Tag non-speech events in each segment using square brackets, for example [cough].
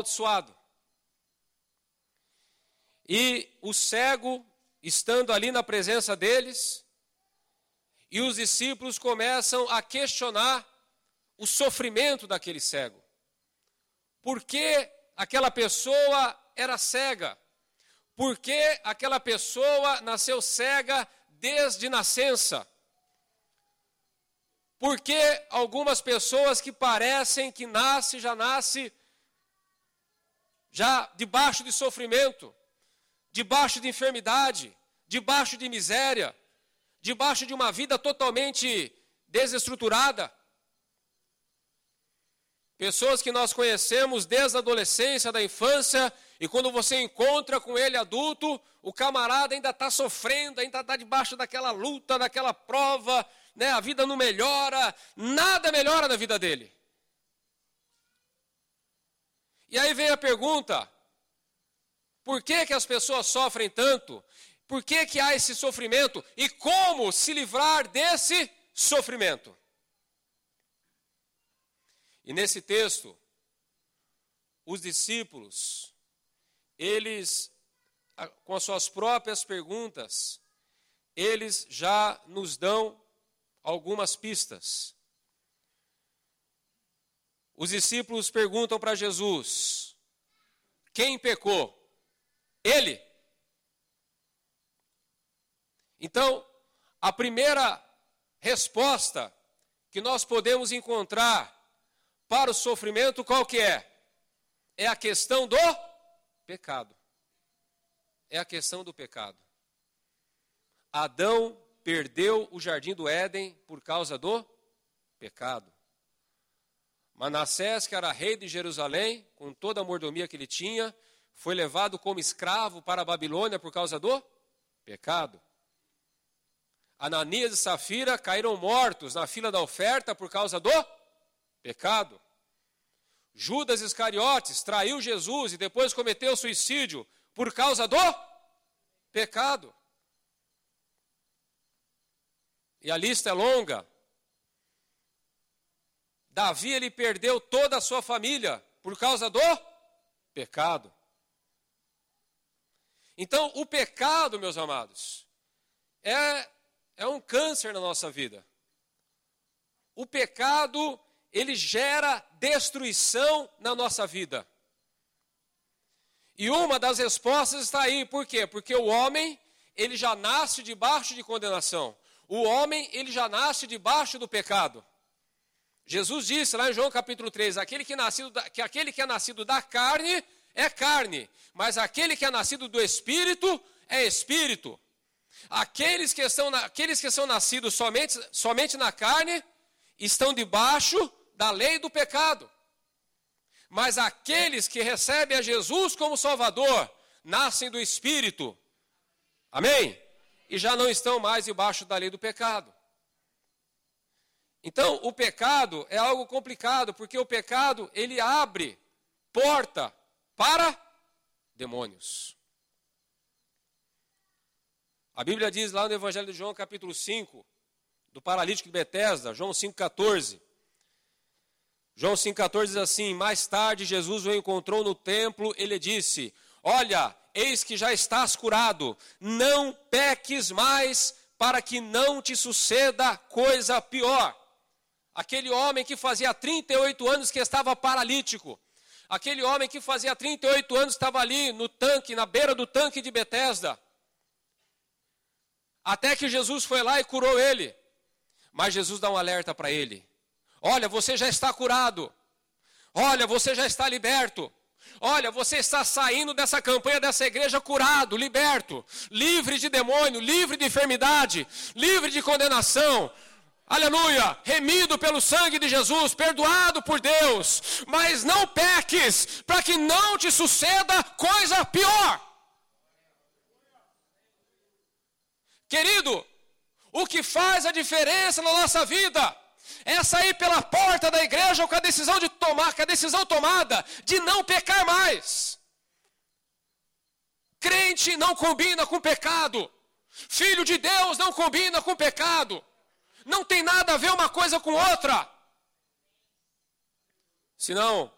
amaldiçoado. E o cego, estando ali na presença deles, e os discípulos começam a questionar o sofrimento daquele cego. Por que aquela pessoa era cega? Por que aquela pessoa nasceu cega desde nascença? Por que algumas pessoas que parecem que nasce já nasce já debaixo de sofrimento, debaixo de enfermidade, debaixo de miséria, debaixo de uma vida totalmente desestruturada. Pessoas que nós conhecemos desde a adolescência, da infância, e quando você encontra com ele adulto, o camarada ainda está sofrendo, ainda está debaixo daquela luta, daquela prova, né? a vida não melhora, nada melhora na vida dele. E aí vem a pergunta: por que, que as pessoas sofrem tanto? Por que, que há esse sofrimento? E como se livrar desse sofrimento? E nesse texto, os discípulos, eles, com as suas próprias perguntas, eles já nos dão algumas pistas. Os discípulos perguntam para Jesus: quem pecou? Ele. Então, a primeira resposta que nós podemos encontrar para o sofrimento, qual que é? É a questão do pecado. É a questão do pecado. Adão perdeu o jardim do Éden por causa do pecado. Manassés, que era rei de Jerusalém, com toda a mordomia que ele tinha, foi levado como escravo para a Babilônia por causa do pecado. Ananias e Safira caíram mortos na fila da oferta por causa do Pecado. Judas Iscariotes traiu Jesus e depois cometeu suicídio por causa do pecado. E a lista é longa. Davi ele perdeu toda a sua família por causa do pecado. Então, o pecado, meus amados, é, é um câncer na nossa vida. O pecado ele gera destruição na nossa vida. E uma das respostas está aí, por quê? Porque o homem, ele já nasce debaixo de condenação. O homem, ele já nasce debaixo do pecado. Jesus disse lá em João capítulo 3, aquele que, é nascido da, que aquele que é nascido da carne é carne, mas aquele que é nascido do espírito é espírito. Aqueles que, estão, aqueles que são nascidos somente, somente na carne estão debaixo da lei do pecado. Mas aqueles que recebem a Jesus como Salvador, nascem do Espírito. Amém? E já não estão mais debaixo da lei do pecado. Então, o pecado é algo complicado, porque o pecado, ele abre porta para demônios. A Bíblia diz lá no Evangelho de João, capítulo 5, do paralítico de Betesda, João 5,14. João 5,14 diz assim: Mais tarde Jesus o encontrou no templo, ele disse: Olha, eis que já estás curado, não peques mais, para que não te suceda coisa pior. Aquele homem que fazia 38 anos que estava paralítico, aquele homem que fazia 38 anos estava ali no tanque, na beira do tanque de Betesda. Até que Jesus foi lá e curou ele. Mas Jesus dá um alerta para ele: Olha, você já está curado. Olha, você já está liberto. Olha, você está saindo dessa campanha dessa igreja curado, liberto, livre de demônio, livre de enfermidade, livre de condenação. Aleluia! Remido pelo sangue de Jesus, perdoado por Deus. Mas não peques, para que não te suceda coisa pior. Querido, o que faz a diferença na nossa vida é sair pela porta da igreja com a decisão de tomar, com a decisão tomada de não pecar mais. Crente não combina com pecado. Filho de Deus não combina com pecado. Não tem nada a ver uma coisa com outra. Senão,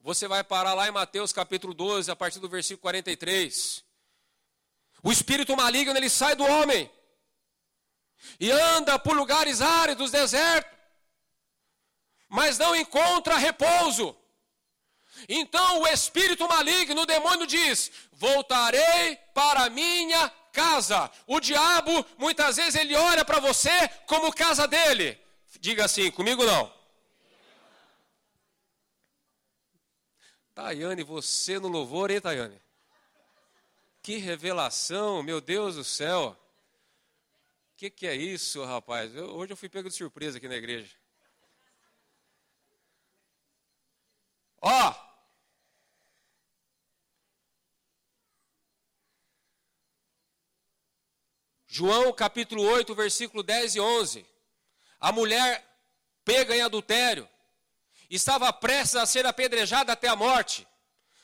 Você vai parar lá em Mateus capítulo 12, a partir do versículo 43. O espírito maligno ele sai do homem e anda por lugares áridos, desertos, mas não encontra repouso. Então o espírito maligno, o demônio diz: Voltarei para minha casa. O diabo, muitas vezes, ele olha para você como casa dele. Diga assim, comigo não. Tayane, você no louvor, hein, Tayane? Que revelação, meu Deus do céu. O que, que é isso, rapaz? Eu, hoje eu fui pego de surpresa aqui na igreja. Ó, João capítulo 8, versículo 10 e 11. A mulher pega em adultério, estava prestes a ser apedrejada até a morte.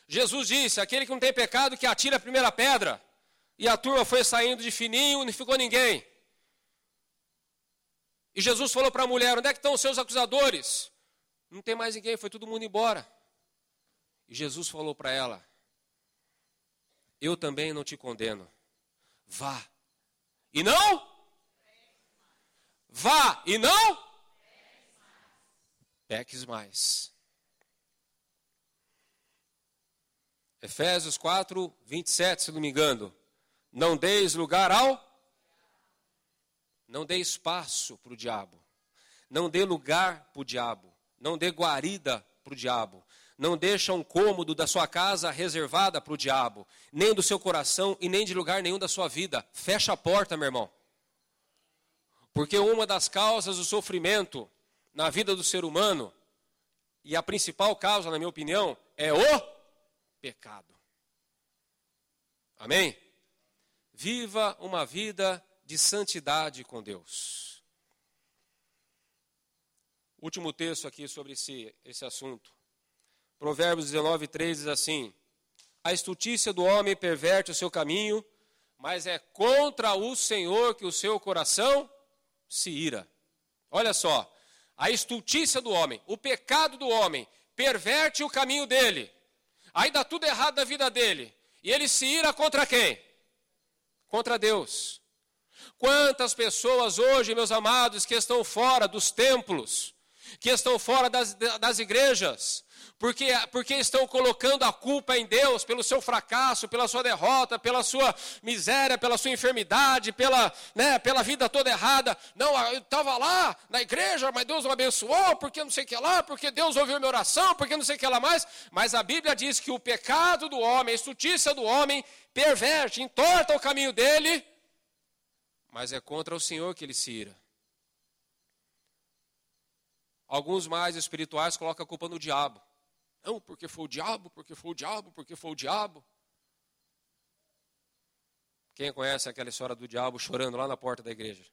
Jesus disse: Aquele que não tem pecado, que atire a primeira pedra. E a turma foi saindo de fininho, não ficou ninguém. E Jesus falou para a mulher: Onde é que estão os seus acusadores? Não tem mais ninguém, foi todo mundo embora. E Jesus falou para ela: Eu também não te condeno. Vá e não? Vá e não? Peques mais. Efésios 4, 27, se não me engano. Não deis lugar ao. Não dê espaço para o diabo. Não dê lugar para o diabo. Não dê guarida para o diabo. Não deixa um cômodo da sua casa reservada para o diabo, nem do seu coração e nem de lugar nenhum da sua vida. Fecha a porta, meu irmão. Porque uma das causas do sofrimento na vida do ser humano, e a principal causa, na minha opinião, é o pecado. Amém? Viva uma vida de santidade com Deus. Último texto aqui sobre esse, esse assunto. Provérbios 19, 3 diz assim: A estultícia do homem perverte o seu caminho, mas é contra o Senhor que o seu coração se ira. Olha só, a estultícia do homem, o pecado do homem, perverte o caminho dele. Aí dá tudo errado na vida dele. E ele se ira contra quem? Contra Deus. Quantas pessoas hoje, meus amados, que estão fora dos templos, que estão fora das, das igrejas, porque, porque estão colocando a culpa em Deus pelo seu fracasso, pela sua derrota, pela sua miséria, pela sua enfermidade, pela, né, pela vida toda errada. Não, eu estava lá na igreja, mas Deus me abençoou, porque não sei o que lá, porque Deus ouviu minha oração, porque não sei o que lá mais. Mas a Bíblia diz que o pecado do homem, a estutícia do homem, perverte, entorta o caminho dele, mas é contra o Senhor que ele se ira. Alguns mais espirituais colocam a culpa no diabo. Não, porque foi o diabo, porque foi o diabo, porque foi o diabo. Quem conhece aquela história do diabo chorando lá na porta da igreja?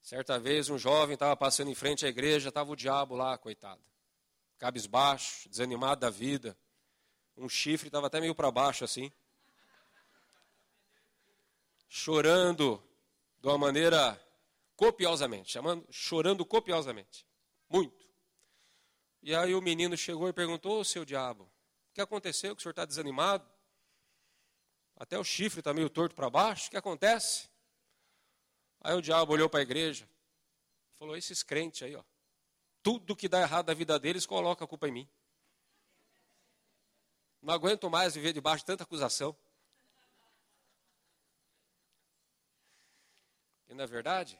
Certa vez um jovem estava passando em frente à igreja, estava o diabo lá, coitado. Cabisbaixo, desanimado da vida. Um chifre estava até meio para baixo assim. Chorando de uma maneira copiosamente, chamando, chorando copiosamente. Muito. E aí o menino chegou e perguntou: Ô seu diabo, o que aconteceu? Que o senhor está desanimado? Até o chifre está meio torto para baixo, o que acontece? Aí o diabo olhou para a igreja, falou: esses crentes aí, ó, tudo que dá errado na vida deles coloca a culpa em mim. Não aguento mais viver debaixo de tanta acusação. E na verdade,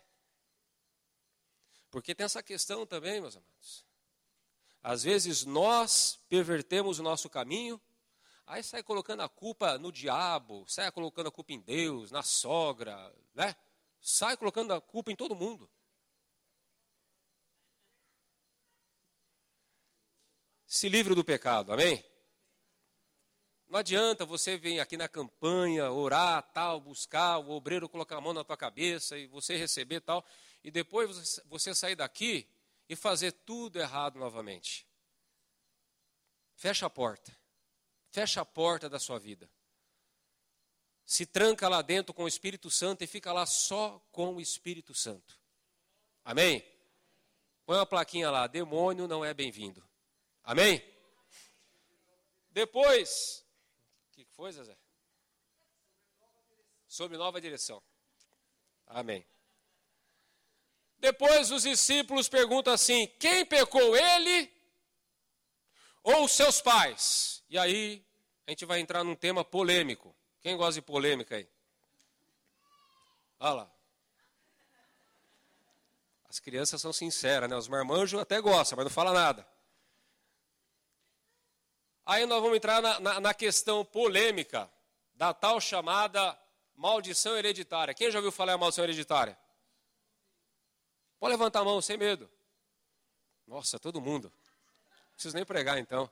porque tem essa questão também, meus amados. Às vezes nós pervertemos o nosso caminho, aí sai colocando a culpa no diabo, sai colocando a culpa em Deus, na sogra, né? Sai colocando a culpa em todo mundo. Se livre do pecado, amém? Não adianta você vir aqui na campanha, orar, tal, buscar, o obreiro colocar a mão na tua cabeça e você receber tal e depois você sair daqui e fazer tudo errado novamente. Fecha a porta. Fecha a porta da sua vida. Se tranca lá dentro com o Espírito Santo e fica lá só com o Espírito Santo. Amém? Põe uma plaquinha lá: demônio não é bem-vindo. Amém? Depois, o que foi, Zezé? Sobre nova direção. Amém. Depois os discípulos perguntam assim: quem pecou, ele ou seus pais? E aí a gente vai entrar num tema polêmico. Quem gosta de polêmica aí? Olha lá. As crianças são sinceras, né? Os marmanjos até gostam, mas não fala nada. Aí nós vamos entrar na, na, na questão polêmica da tal chamada maldição hereditária. Quem já ouviu falar em maldição hereditária? Pode levantar a mão sem medo. Nossa, todo mundo. Não preciso nem pregar então. O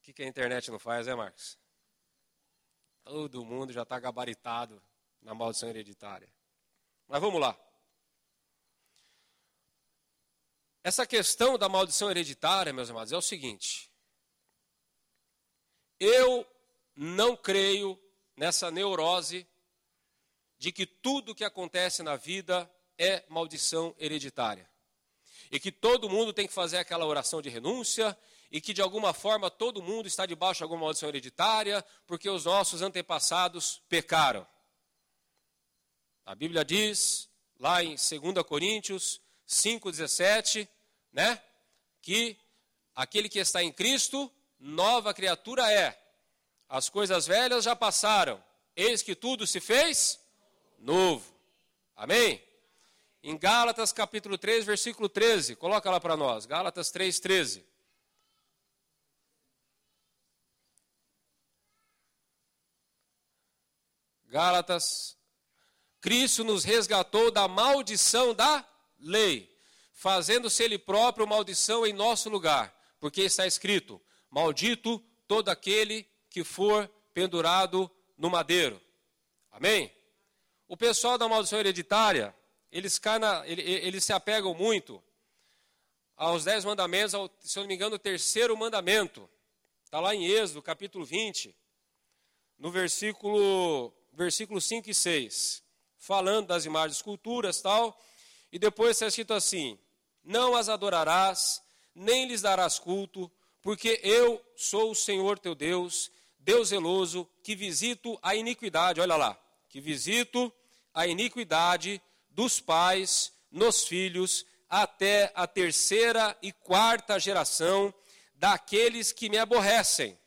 que, que a internet não faz, é, Marcos? Todo mundo já está gabaritado na maldição hereditária. Mas vamos lá. Essa questão da maldição hereditária, meus amados, é o seguinte. Eu não creio nessa neurose de que tudo que acontece na vida é maldição hereditária. E que todo mundo tem que fazer aquela oração de renúncia, e que de alguma forma todo mundo está debaixo de alguma maldição hereditária, porque os nossos antepassados pecaram. A Bíblia diz, lá em 2 Coríntios 5,17, né? Que aquele que está em Cristo, nova criatura é. As coisas velhas já passaram, eis que tudo se fez novo. Amém? Em Gálatas capítulo 3, versículo 13, coloca lá para nós, Gálatas 3, 13. Gálatas Cristo nos resgatou da maldição da lei, fazendo-se Ele próprio maldição em nosso lugar, porque está escrito: Maldito todo aquele que for pendurado no madeiro. Amém? O pessoal da maldição hereditária, eles, eles se apegam muito aos dez mandamentos, ao, se eu não me engano, o terceiro mandamento. Está lá em Êxodo, capítulo 20, no versículo, versículo 5 e 6 falando das imagens esculturas tal, e depois está escrito assim: Não as adorarás, nem lhes darás culto, porque eu sou o Senhor teu Deus, Deus zeloso, que visito a iniquidade, olha lá, que visito a iniquidade dos pais nos filhos até a terceira e quarta geração daqueles que me aborrecem.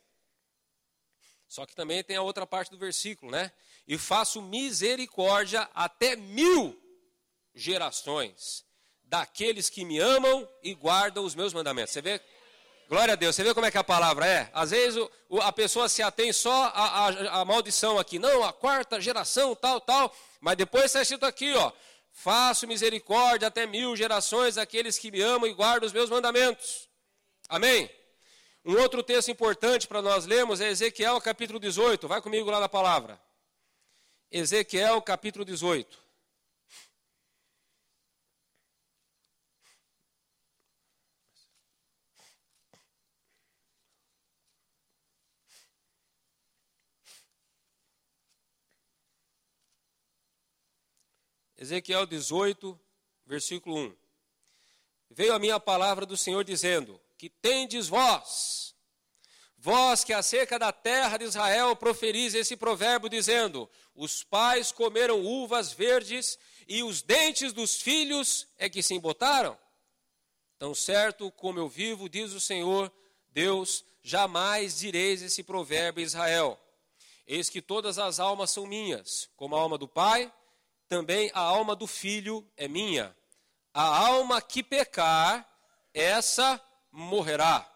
Só que também tem a outra parte do versículo, né? e faço misericórdia até mil gerações daqueles que me amam e guardam os meus mandamentos. Você vê? Glória a Deus. Você vê como é que a palavra é? Às vezes o, a pessoa se atém só à, maldição aqui. Não, a quarta geração, tal, tal. Mas depois está escrito aqui, ó. Faço misericórdia até mil gerações daqueles que me amam e guardam os meus mandamentos. Amém? Um outro texto importante para nós lermos é Ezequiel capítulo 18. Vai comigo lá na palavra. Ezequiel capítulo 18. Ezequiel 18, versículo 1. Veio a minha palavra do Senhor dizendo: Que tendes vós Vós que acerca da terra de Israel proferis esse provérbio, dizendo: Os pais comeram uvas verdes e os dentes dos filhos é que se embotaram? Tão certo como eu vivo, diz o Senhor Deus, jamais direis esse provérbio em Israel. Eis que todas as almas são minhas, como a alma do pai, também a alma do filho é minha. A alma que pecar, essa morrerá.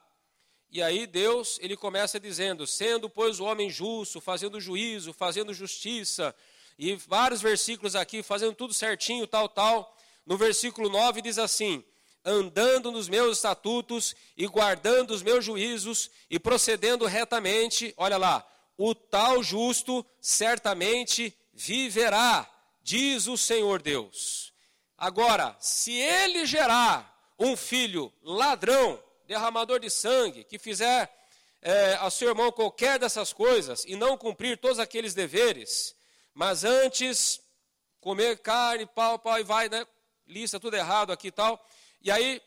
E aí Deus, ele começa dizendo: "Sendo pois o homem justo, fazendo juízo, fazendo justiça", e vários versículos aqui fazendo tudo certinho, tal, tal. No versículo 9 diz assim: andando nos meus estatutos e guardando os meus juízos e procedendo retamente, olha lá, o tal justo certamente viverá, diz o Senhor Deus. Agora, se ele gerar um filho ladrão, derramador de sangue, que fizer é, a seu irmão qualquer dessas coisas e não cumprir todos aqueles deveres, mas antes comer carne, pau, pau e vai, né? lista tudo errado aqui e tal. E aí,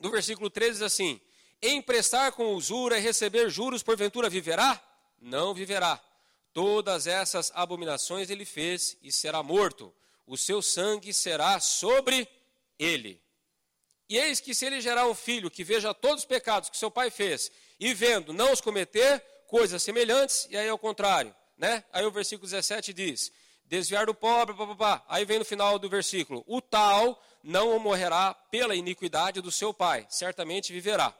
no versículo 13 diz assim: Emprestar com usura e receber juros, porventura viverá? Não viverá. Todas essas abominações ele fez e será morto. O seu sangue será sobre ele. E eis que se ele gerar um filho que veja todos os pecados que seu pai fez e vendo não os cometer, coisas semelhantes, e aí é o contrário, né? Aí o versículo 17 diz: desviar do pobre, pá. aí vem no final do versículo: o tal não morrerá pela iniquidade do seu pai, certamente viverá.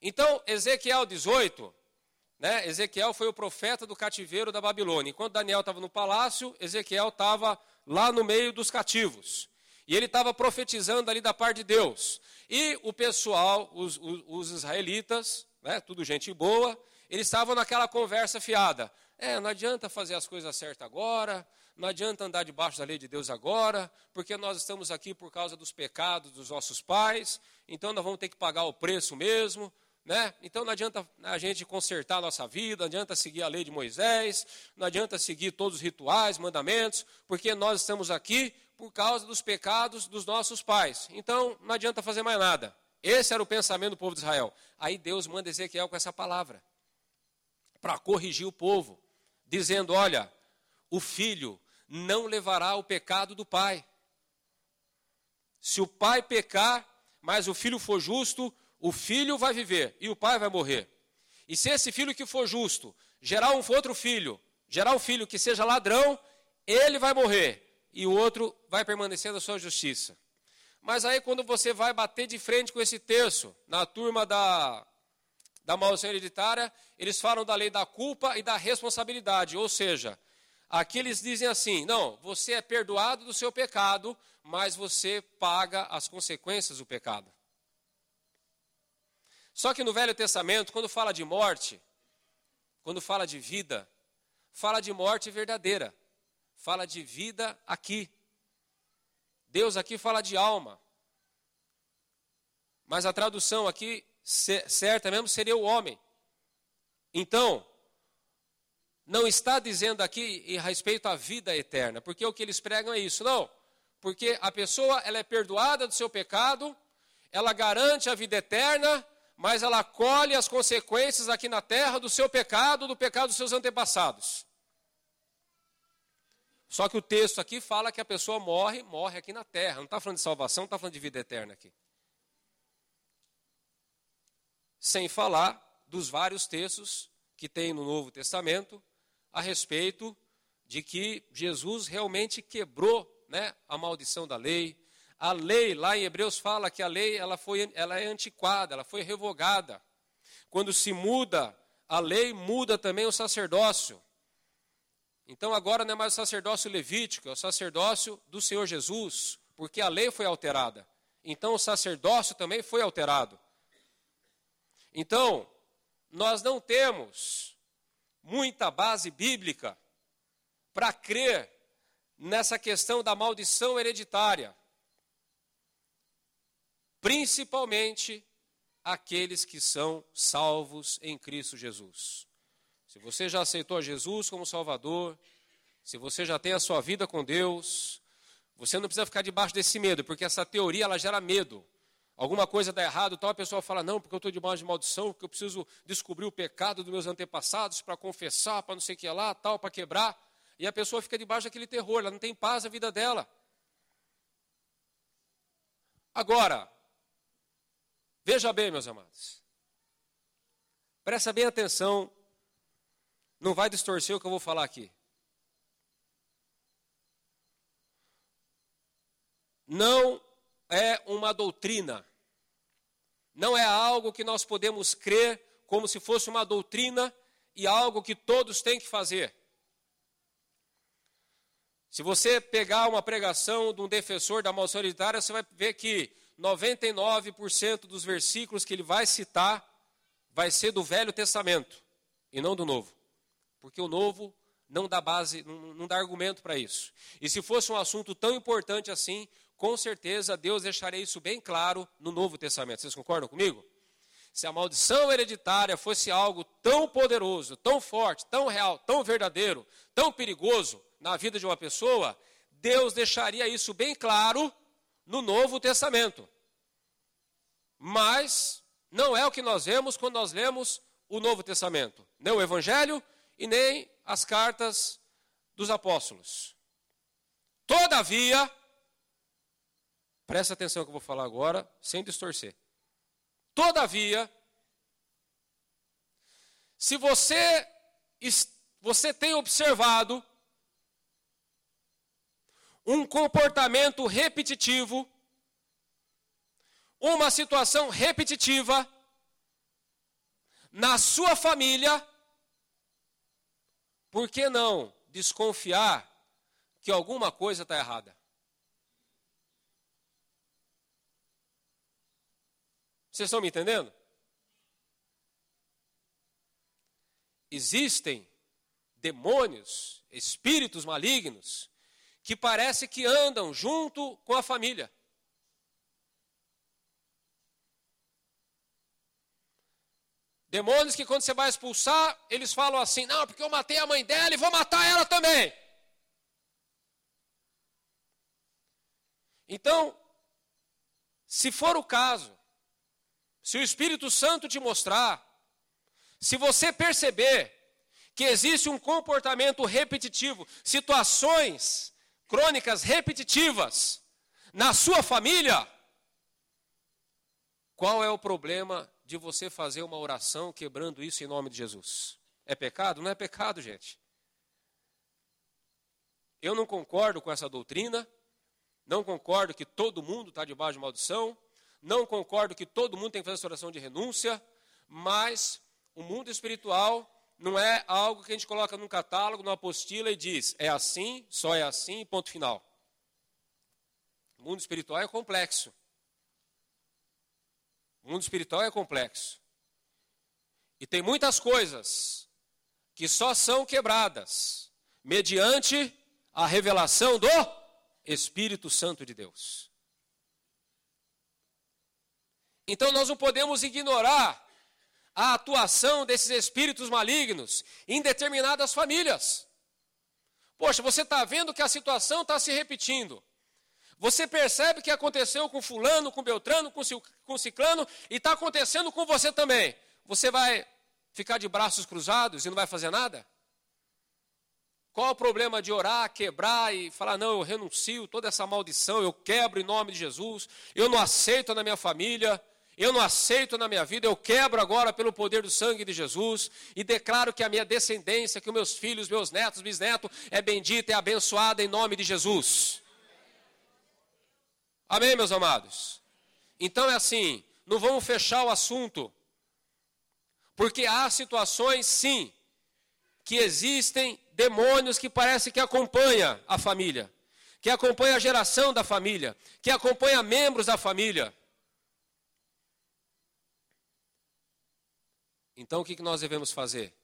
Então, Ezequiel 18, né? Ezequiel foi o profeta do cativeiro da Babilônia. Enquanto Daniel estava no palácio, Ezequiel estava lá no meio dos cativos. E ele estava profetizando ali da parte de Deus. E o pessoal, os, os, os israelitas, né, tudo gente boa, eles estavam naquela conversa fiada. É, não adianta fazer as coisas certas agora, não adianta andar debaixo da lei de Deus agora, porque nós estamos aqui por causa dos pecados dos nossos pais, então nós vamos ter que pagar o preço mesmo. Né? Então não adianta a gente consertar a nossa vida, não adianta seguir a lei de Moisés, não adianta seguir todos os rituais, mandamentos, porque nós estamos aqui por causa dos pecados dos nossos pais. Então, não adianta fazer mais nada. Esse era o pensamento do povo de Israel. Aí Deus manda Ezequiel com essa palavra para corrigir o povo, dizendo: Olha, o filho não levará o pecado do pai. Se o pai pecar, mas o filho for justo, o filho vai viver e o pai vai morrer. E se esse filho que for justo gerar um outro filho, gerar um filho que seja ladrão, ele vai morrer e o outro vai permanecer na sua justiça. Mas aí, quando você vai bater de frente com esse terço, na turma da, da maldição hereditária, eles falam da lei da culpa e da responsabilidade. Ou seja, aqui eles dizem assim: não, você é perdoado do seu pecado, mas você paga as consequências do pecado. Só que no Velho Testamento, quando fala de morte, quando fala de vida, fala de morte verdadeira fala de vida aqui. Deus aqui fala de alma. Mas a tradução aqui certa mesmo seria o homem. Então, não está dizendo aqui em respeito à vida eterna, porque o que eles pregam é isso, não. Porque a pessoa ela é perdoada do seu pecado, ela garante a vida eterna, mas ela colhe as consequências aqui na terra do seu pecado, do pecado dos seus antepassados. Só que o texto aqui fala que a pessoa morre, morre aqui na terra. Não está falando de salvação, está falando de vida eterna aqui. Sem falar dos vários textos que tem no Novo Testamento a respeito de que Jesus realmente quebrou né, a maldição da lei. A lei, lá em Hebreus, fala que a lei ela foi, ela é antiquada, ela foi revogada. Quando se muda a lei, muda também o sacerdócio. Então agora não é mais o sacerdócio levítico, é o sacerdócio do Senhor Jesus, porque a lei foi alterada. Então o sacerdócio também foi alterado. Então, nós não temos muita base bíblica para crer nessa questão da maldição hereditária. Principalmente aqueles que são salvos em Cristo Jesus. Se você já aceitou Jesus como Salvador, se você já tem a sua vida com Deus, você não precisa ficar debaixo desse medo, porque essa teoria ela gera medo. Alguma coisa dá errado, então a pessoa fala: não, porque eu estou debaixo de maldição, porque eu preciso descobrir o pecado dos meus antepassados para confessar, para não sei o que lá, tal, para quebrar. E a pessoa fica debaixo daquele terror, ela não tem paz na vida dela. Agora, veja bem, meus amados, presta bem atenção não vai distorcer o que eu vou falar aqui. Não é uma doutrina. Não é algo que nós podemos crer como se fosse uma doutrina e algo que todos têm que fazer. Se você pegar uma pregação de um defensor da maldição hereditária, você vai ver que 99% dos versículos que ele vai citar vai ser do Velho Testamento e não do Novo porque o novo não dá base, não, não dá argumento para isso. E se fosse um assunto tão importante assim, com certeza Deus deixaria isso bem claro no Novo Testamento. Vocês concordam comigo? Se a maldição hereditária fosse algo tão poderoso, tão forte, tão real, tão verdadeiro, tão perigoso na vida de uma pessoa, Deus deixaria isso bem claro no Novo Testamento. Mas não é o que nós vemos quando nós lemos o Novo Testamento, nem o Evangelho e nem as cartas dos apóstolos. Todavia, presta atenção que eu vou falar agora, sem distorcer. Todavia, se você, você tem observado um comportamento repetitivo, uma situação repetitiva na sua família, por que não desconfiar que alguma coisa está errada? Vocês estão me entendendo? Existem demônios, espíritos malignos, que parece que andam junto com a família. Demônios que quando você vai expulsar, eles falam assim: não, porque eu matei a mãe dela e vou matar ela também. Então, se for o caso, se o Espírito Santo te mostrar, se você perceber que existe um comportamento repetitivo, situações crônicas repetitivas na sua família, qual é o problema de você fazer uma oração quebrando isso em nome de Jesus? É pecado? Não é pecado, gente. Eu não concordo com essa doutrina, não concordo que todo mundo está debaixo de maldição, não concordo que todo mundo tem que fazer essa oração de renúncia, mas o mundo espiritual não é algo que a gente coloca num catálogo, numa apostila e diz, é assim, só é assim, ponto final. O mundo espiritual é complexo. O mundo espiritual é complexo. E tem muitas coisas que só são quebradas mediante a revelação do Espírito Santo de Deus. Então nós não podemos ignorar a atuação desses espíritos malignos em determinadas famílias. Poxa, você está vendo que a situação está se repetindo. Você percebe que aconteceu com fulano, com Beltrano, com Ciclano e está acontecendo com você também. Você vai ficar de braços cruzados e não vai fazer nada? Qual o problema de orar, quebrar e falar, não, eu renuncio toda essa maldição, eu quebro em nome de Jesus, eu não aceito na minha família, eu não aceito na minha vida, eu quebro agora pelo poder do sangue de Jesus e declaro que a minha descendência, que os meus filhos, meus netos, bisnetos é bendita e abençoada em nome de Jesus. Amém, meus amados? Então é assim, não vamos fechar o assunto, porque há situações, sim, que existem demônios que parece que acompanham a família, que acompanham a geração da família, que acompanham membros da família. Então o que nós devemos fazer?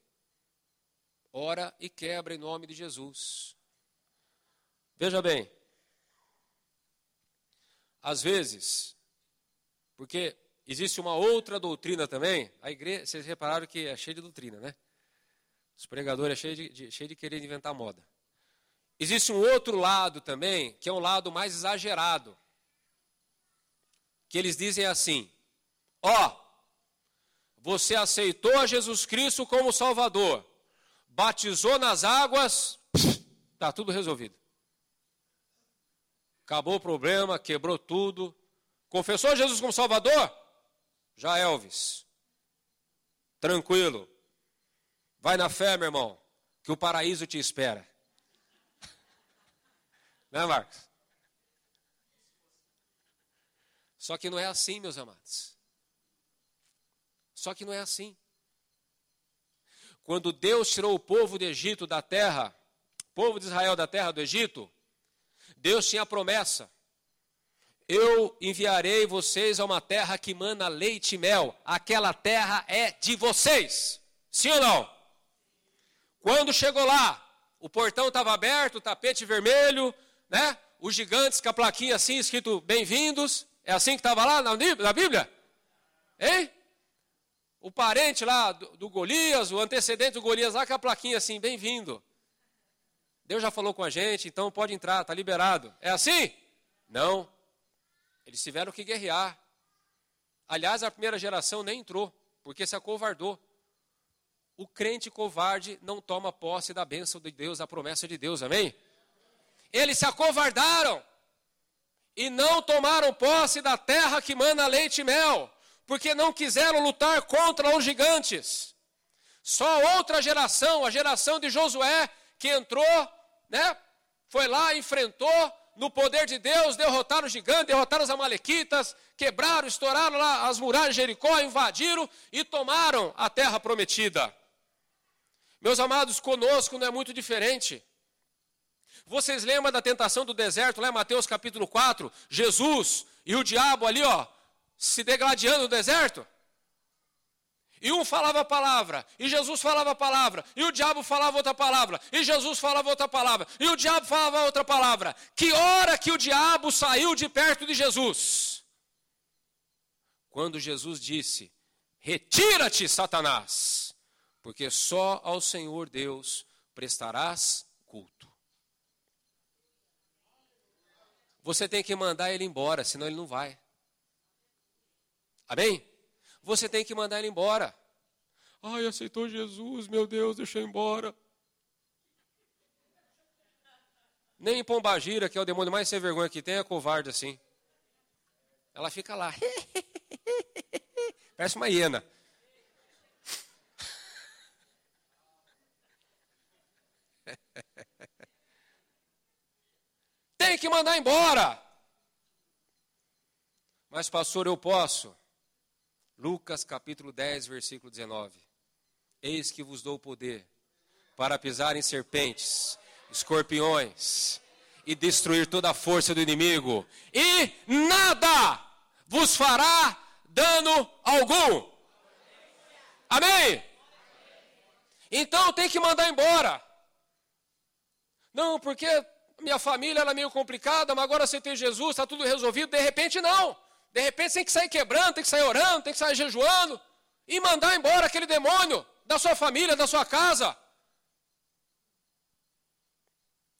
Ora e quebra em nome de Jesus. Veja bem, às vezes, porque existe uma outra doutrina também, a igreja, vocês repararam que é cheia de doutrina, né? Os pregadores é cheio de, de, cheio de querer inventar moda. Existe um outro lado também, que é um lado mais exagerado. Que eles dizem assim: ó, você aceitou a Jesus Cristo como Salvador, batizou nas águas, está tudo resolvido. Acabou o problema, quebrou tudo. Confessou Jesus como Salvador? Já Elvis. Tranquilo. Vai na fé, meu irmão, que o paraíso te espera. [laughs] Né, Marcos? Só que não é assim, meus amados. Só que não é assim. Quando Deus tirou o povo do Egito da terra, o povo de Israel da terra do Egito, Deus tinha a promessa: Eu enviarei vocês a uma terra que mana leite e mel. Aquela terra é de vocês. Sim ou não? Quando chegou lá, o portão estava aberto, o tapete vermelho, né? Os gigantes com a plaquinha assim escrito bem-vindos. É assim que estava lá na Bíblia? Hein? O parente lá do, do Golias, o antecedente do Golias lá com a plaquinha assim, bem-vindo. Deus já falou com a gente, então pode entrar, está liberado. É assim? Não. Eles tiveram que guerrear. Aliás, a primeira geração nem entrou, porque se acovardou. O crente covarde não toma posse da bênção de Deus, da promessa de Deus, amém? Eles se acovardaram e não tomaram posse da terra que mana leite e mel, porque não quiseram lutar contra os gigantes. Só outra geração, a geração de Josué, que entrou, né? Foi lá, enfrentou, no poder de Deus, derrotaram os gigantes, derrotaram os amalequitas, quebraram, estouraram lá as muralhas de Jericó, invadiram e tomaram a terra prometida. Meus amados, conosco não é muito diferente. Vocês lembram da tentação do deserto, lá em Mateus capítulo 4? Jesus e o diabo ali, ó, se degladiando no deserto? E um falava a palavra, e Jesus falava a palavra, e o diabo falava outra palavra, e Jesus falava outra palavra, e o diabo falava outra palavra. Que hora que o diabo saiu de perto de Jesus? Quando Jesus disse: Retira-te, Satanás, porque só ao Senhor Deus prestarás culto. Você tem que mandar ele embora, senão ele não vai. Amém? você tem que mandar ele embora. Ai, aceitou Jesus, meu Deus, deixou embora. Nem em Pombagira, que é o demônio mais sem vergonha que tem, é covarde assim. Ela fica lá. Parece uma hiena. Tem que mandar embora. Mas, pastor, eu posso. Lucas capítulo 10, versículo 19. Eis que vos dou poder para pisar em serpentes, escorpiões e destruir toda a força do inimigo, e nada vos fará dano algum. Amém? Então tem que mandar embora. Não, porque minha família era meio complicada, mas agora você tem Jesus, está tudo resolvido. De repente, não. De repente tem que sair quebrando, tem que sair orando, tem que sair jejuando e mandar embora aquele demônio da sua família, da sua casa.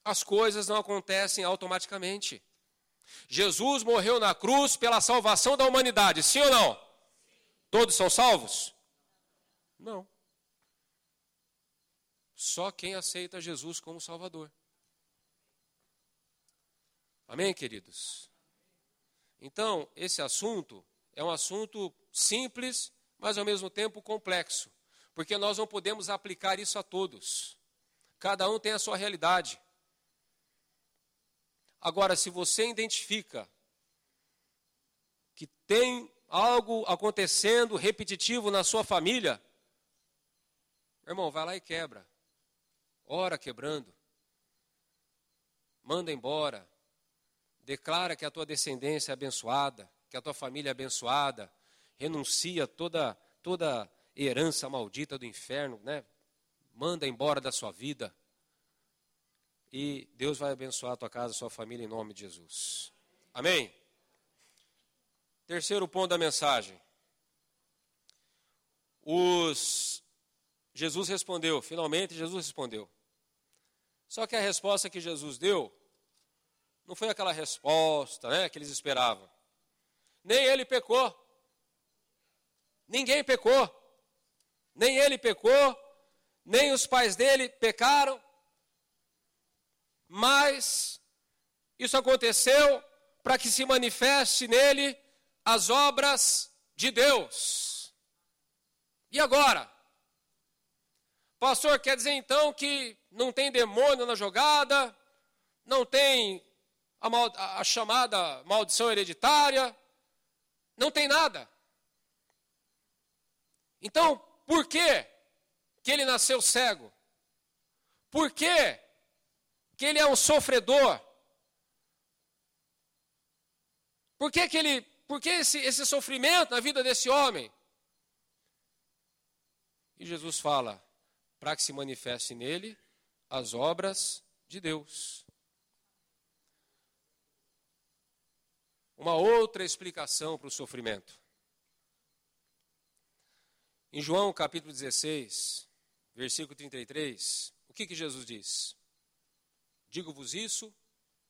As coisas não acontecem automaticamente. Jesus morreu na cruz pela salvação da humanidade, sim ou não? Todos são salvos? Não. Só quem aceita Jesus como Salvador. Amém, queridos? Então, esse assunto é um assunto simples, mas ao mesmo tempo complexo, porque nós não podemos aplicar isso a todos. Cada um tem a sua realidade. Agora, se você identifica que tem algo acontecendo repetitivo na sua família, irmão, vai lá e quebra. Ora quebrando. Manda embora. Declara que a tua descendência é abençoada, que a tua família é abençoada. Renuncia toda toda herança maldita do inferno, né? Manda embora da sua vida. E Deus vai abençoar a tua casa, a sua família em nome de Jesus. Amém. Terceiro ponto da mensagem. Os Jesus respondeu, finalmente Jesus respondeu. Só que a resposta que Jesus deu não foi aquela resposta né, que eles esperavam. Nem ele pecou. Ninguém pecou. Nem ele pecou, nem os pais dele pecaram. Mas isso aconteceu para que se manifeste nele as obras de Deus. E agora? Pastor, quer dizer então que não tem demônio na jogada, não tem a, mal, a, chamada maldição hereditária, não tem nada. Então, por que, que ele nasceu cego? Por que, que ele é um sofredor? Por que, que, ele, por que esse, esse sofrimento na vida desse homem? E Jesus fala: para que se manifeste nele as obras de Deus. Uma outra explicação para o sofrimento. Em João capítulo 16, versículo 33, o que, que Jesus diz? Digo-vos isso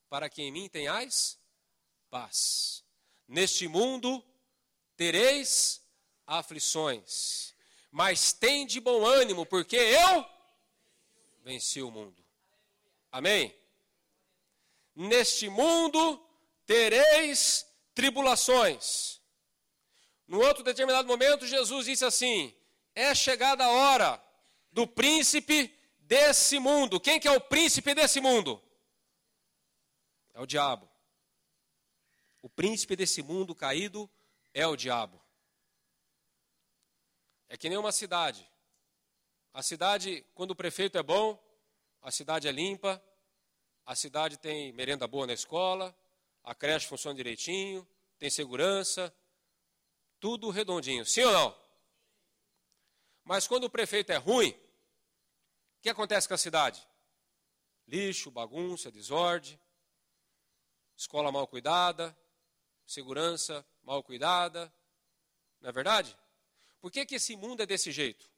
para que em mim tenhais paz. Neste mundo tereis aflições, mas tem de bom ânimo, porque eu venci o mundo. Amém? Neste mundo tereis tribulações. No outro determinado momento, Jesus disse assim: É chegada a hora do príncipe desse mundo. Quem que é o príncipe desse mundo? É o diabo. O príncipe desse mundo caído é o diabo. É que nem uma cidade. A cidade, quando o prefeito é bom, a cidade é limpa, a cidade tem merenda boa na escola, a creche funciona direitinho, tem segurança, tudo redondinho. Sim ou não? Mas quando o prefeito é ruim, o que acontece com a cidade? Lixo, bagunça, desordem, escola mal cuidada, segurança mal cuidada. Não é verdade? Por que, que esse mundo é desse jeito?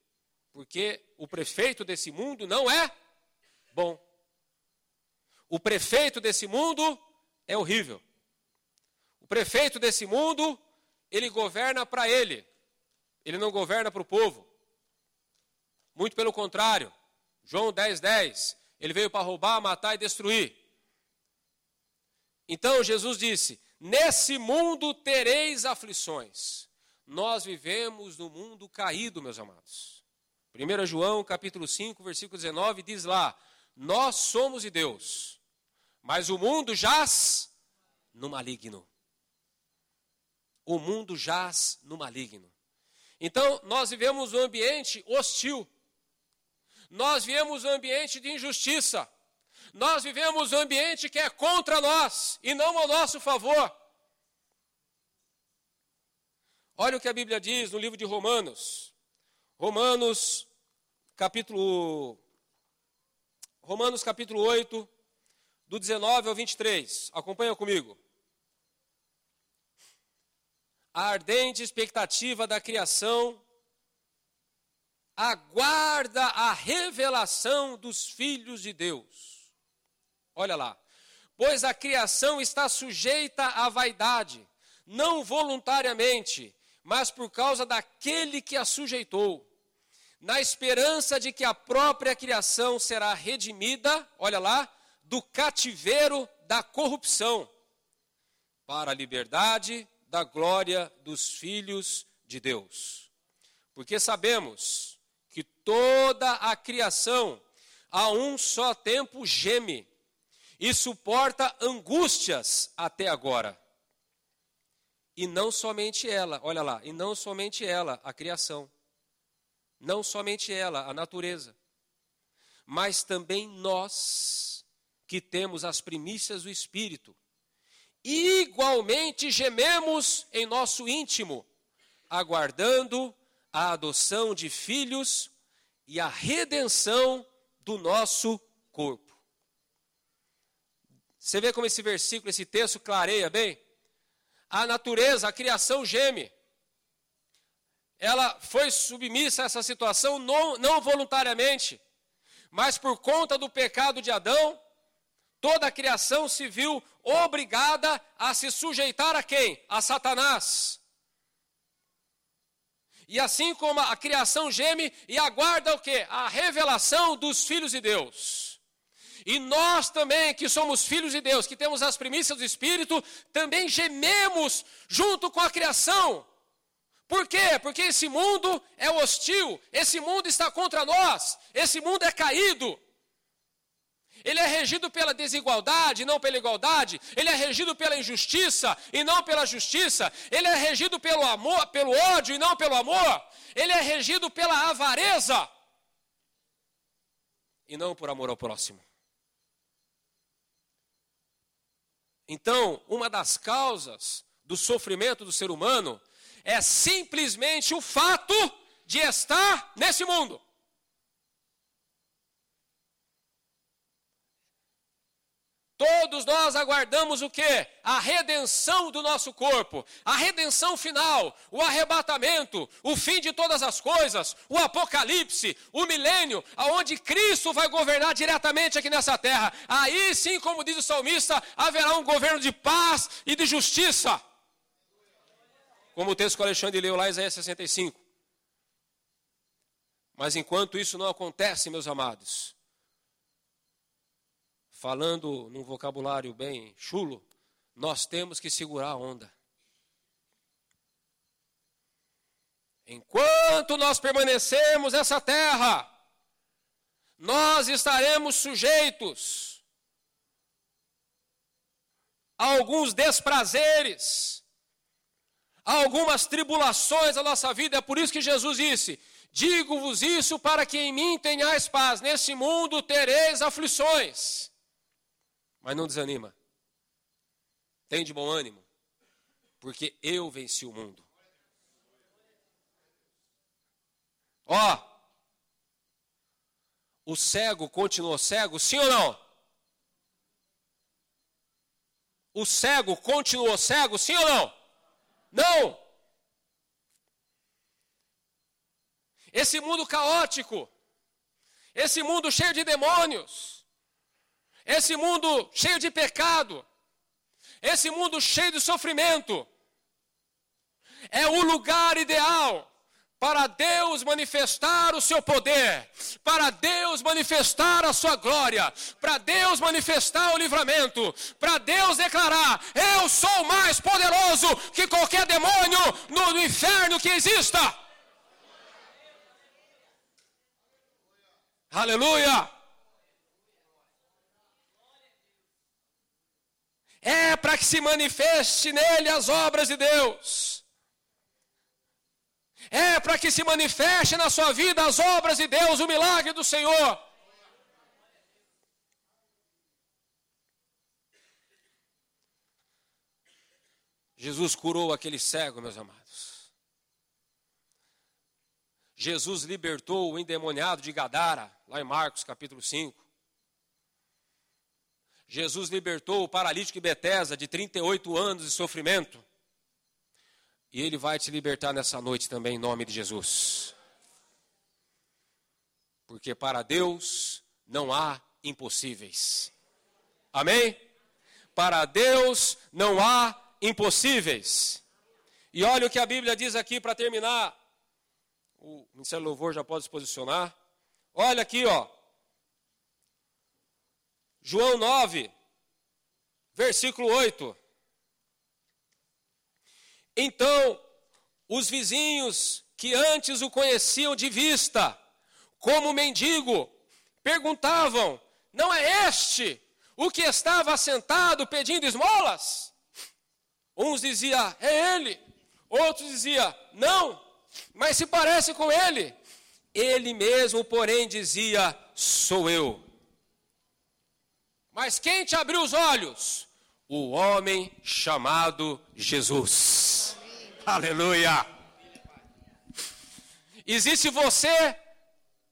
Porque o prefeito desse mundo não é bom. O prefeito desse mundo é horrível. O prefeito desse mundo, ele governa para ele. Ele não governa para o povo. Muito pelo contrário. João 10, 10. Ele veio para roubar, matar e destruir. Então Jesus disse: Nesse mundo tereis aflições. Nós vivemos no mundo caído, meus amados. 1 João capítulo 5, versículo 19 diz lá: Nós somos de Deus, mas o mundo jaz no maligno. O mundo jaz no maligno. Então, nós vivemos um ambiente hostil. Nós vivemos um ambiente de injustiça. Nós vivemos um ambiente que é contra nós e não ao nosso favor. Olha o que a Bíblia diz no livro de Romanos. Romanos, capítulo Romanos capítulo 8, do 19 ao 23. Acompanha comigo. A ardente expectativa da criação aguarda a revelação dos filhos de Deus. Olha lá. Pois a criação está sujeita à vaidade, não voluntariamente, mas por causa daquele que a sujeitou, na esperança de que a própria criação será redimida, olha lá, do cativeiro da corrupção, para a liberdade da glória dos filhos de Deus. Porque sabemos que toda a criação a um só tempo geme e suporta angústias até agora. E não somente ela, olha lá, e não somente ela, a criação. Não somente ela, a natureza. Mas também nós que temos as primícias do Espírito. Igualmente gememos em nosso íntimo, aguardando a adoção de filhos e a redenção do nosso corpo. Você vê como esse versículo, esse texto clareia bem? A natureza, a criação geme. Ela foi submissa a essa situação não, não voluntariamente, mas por conta do pecado de Adão, toda a criação se viu obrigada a se sujeitar a quem? A Satanás. E assim como a criação geme e aguarda o que? A revelação dos filhos de Deus. E nós também, que somos filhos de Deus, que temos as primícias do Espírito, também gememos junto com a criação. Por quê? Porque esse mundo é hostil, esse mundo está contra nós, esse mundo é caído. Ele é regido pela desigualdade, não pela igualdade. Ele é regido pela injustiça e não pela justiça. Ele é regido pelo amor, pelo ódio e não pelo amor. Ele é regido pela avareza e não por amor ao próximo. Então, uma das causas do sofrimento do ser humano é simplesmente o fato de estar nesse mundo. Todos nós aguardamos o que? A redenção do nosso corpo, a redenção final, o arrebatamento, o fim de todas as coisas, o apocalipse, o milênio, aonde Cristo vai governar diretamente aqui nessa terra. Aí sim, como diz o salmista, haverá um governo de paz e de justiça. Como o texto que o Alexandre leu lá Isaías 65. Mas enquanto isso não acontece, meus amados, falando num vocabulário bem chulo, nós temos que segurar a onda. Enquanto nós permanecermos nessa terra, nós estaremos sujeitos a alguns desprazeres, a algumas tribulações da nossa vida. É por isso que Jesus disse: Digo-vos isso para que em mim tenhais paz. Nesse mundo tereis aflições. Mas não desanima. Tem de bom ânimo, porque eu venci o mundo. Ó, o cego continuou cego, sim ou não? O cego continuou cego, sim ou não? Não. Esse mundo caótico, esse mundo cheio de demônios, esse mundo cheio de pecado, esse mundo cheio de sofrimento, é o lugar ideal para Deus manifestar o seu poder, para Deus manifestar a sua glória, para Deus manifestar o livramento, para Deus declarar: Eu sou mais poderoso que qualquer demônio no, inferno que exista. Aleluia! é para que se manifeste nele as obras de Deus. É para que se manifeste na sua vida as obras de Deus, o milagre do Senhor. Jesus curou aquele cego, meus amados. Jesus libertou o endemoniado de Gadara, lá em Marcos capítulo 5. Jesus libertou o paralítico de Betesda de 38 anos de sofrimento. E ele vai te libertar nessa noite também em nome de Jesus. Porque para Deus não há impossíveis. Amém? Para Deus não há impossíveis. E olha o que a Bíblia diz aqui para terminar. O Ministério Louvor já pode se posicionar. Olha aqui, ó. João 9, versículo 8. Então, os vizinhos que antes o conheciam de vista, como mendigo, perguntavam: Não é este o que estava sentado pedindo esmolas? Uns diziam: É ele. Outros diziam: Não, mas se parece com ele. Ele mesmo, porém, dizia: Sou eu. Mas quem te abriu os olhos? O homem chamado Jesus. Amém. Aleluia. Existe você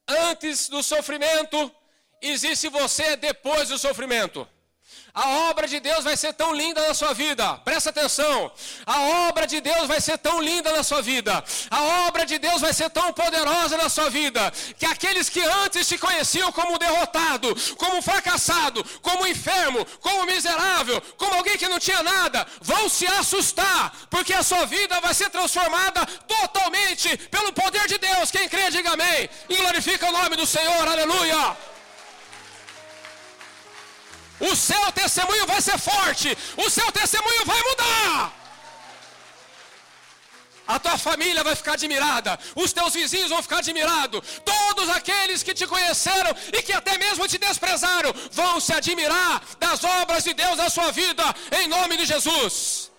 antes do sofrimento, existe você depois do sofrimento. A obra de Deus vai ser tão linda na sua vida, presta atenção. A obra de Deus vai ser tão linda na sua vida, a obra de Deus vai ser tão poderosa na sua vida, que aqueles que antes te conheciam como derrotado, como fracassado, como enfermo, como miserável, como alguém que não tinha nada, vão se assustar, porque a sua vida vai ser transformada totalmente pelo poder de Deus. Quem crê, diga amém. E glorifica o nome do Senhor, aleluia. O seu testemunho vai ser forte. O seu testemunho vai mudar. A tua família vai ficar admirada, os teus vizinhos vão ficar admirados, todos aqueles que te conheceram e que até mesmo te desprezaram vão se admirar das obras de Deus na sua vida, em nome de Jesus.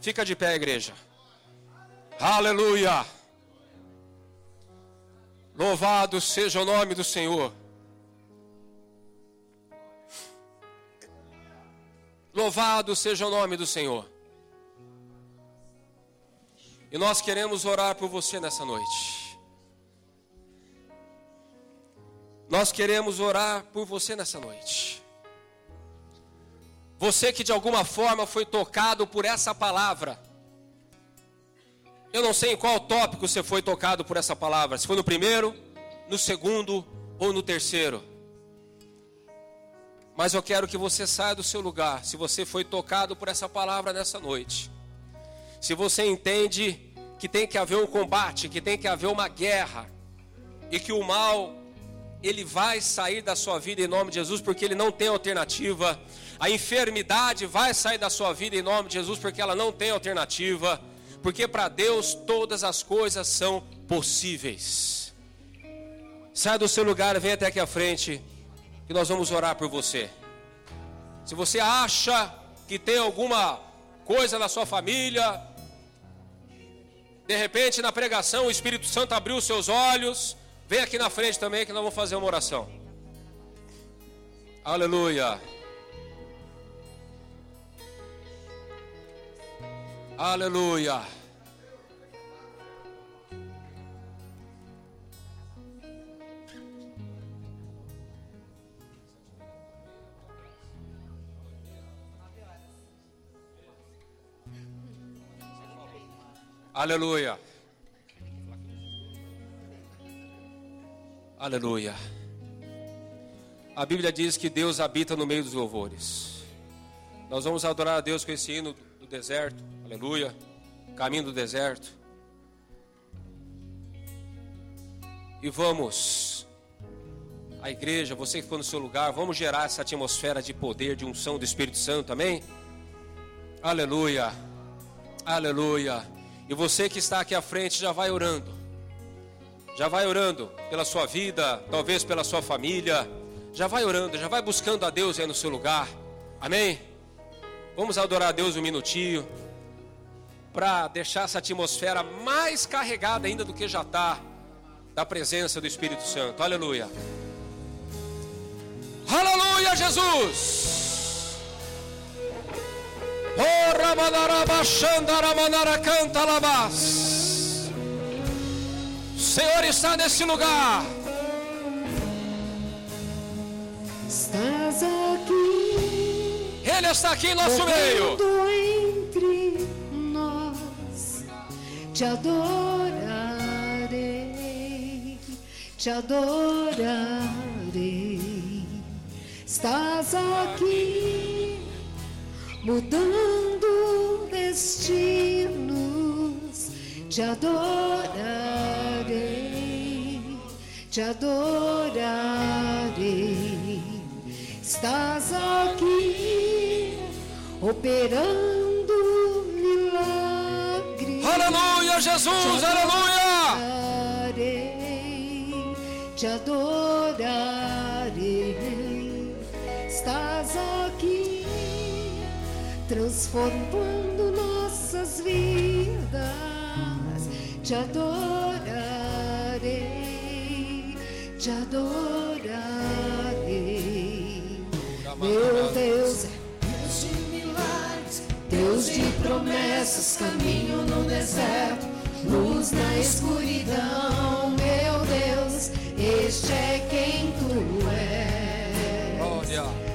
Fica de pé, igreja. Aleluia. Louvado seja o nome do Senhor. Louvado seja o nome do Senhor. E nós queremos orar por você nessa noite. Nós queremos orar por você nessa noite. Você que de alguma forma foi tocado por essa palavra. Eu não sei em qual tópico você foi tocado por essa palavra. Se foi no primeiro, no segundo ou no terceiro. Mas eu quero que você saia do seu lugar. Se você foi tocado por essa palavra nessa noite. Se você entende que tem que haver um combate, que tem que haver uma guerra. E que o mal, ele vai sair da sua vida em nome de Jesus, porque ele não tem alternativa. A enfermidade vai sair da sua vida em nome de Jesus, porque ela não tem alternativa porque para Deus todas as coisas são possíveis. Sai do seu lugar, vem até aqui à frente, que nós vamos orar por você. Se você acha que tem alguma coisa na sua família, de repente na pregação o Espírito Santo abriu os seus olhos, vem aqui na frente também que nós vamos fazer uma oração. Aleluia. Aleluia. Aleluia. Aleluia. A Bíblia diz que Deus habita no meio dos louvores. Nós vamos adorar a Deus com esse hino do deserto. Aleluia. Caminho do deserto. E vamos, a igreja, você que ficou no seu lugar, vamos gerar essa atmosfera de poder, de unção do Espírito Santo, amém? Aleluia. Aleluia. E você que está aqui à frente já vai orando. Já vai orando pela sua vida, talvez pela sua família. Já vai orando, já vai buscando a Deus aí no seu lugar. Amém? Vamos adorar a Deus um minutinho. Para deixar essa atmosfera mais carregada ainda do que já está. Da presença do Espírito Santo. Aleluia. Aleluia, Jesus. O Senhor está nesse lugar. Estás aqui. Ele está aqui em nosso meio. Entre nós, te adorarei, te adorarei. Estás aqui mudando destinos, te adorarei, te adorarei. Estás aqui operando milagres. Aleluia, Jesus, te aleluia. adorarei, te adorarei. transformando nossas vidas. Te adorarei, te adorarei. Meu Deus, é Deus de milagres, Deus de promessas, caminho no deserto, luz na escuridão. Meu Deus, este é quem tu és. Glória.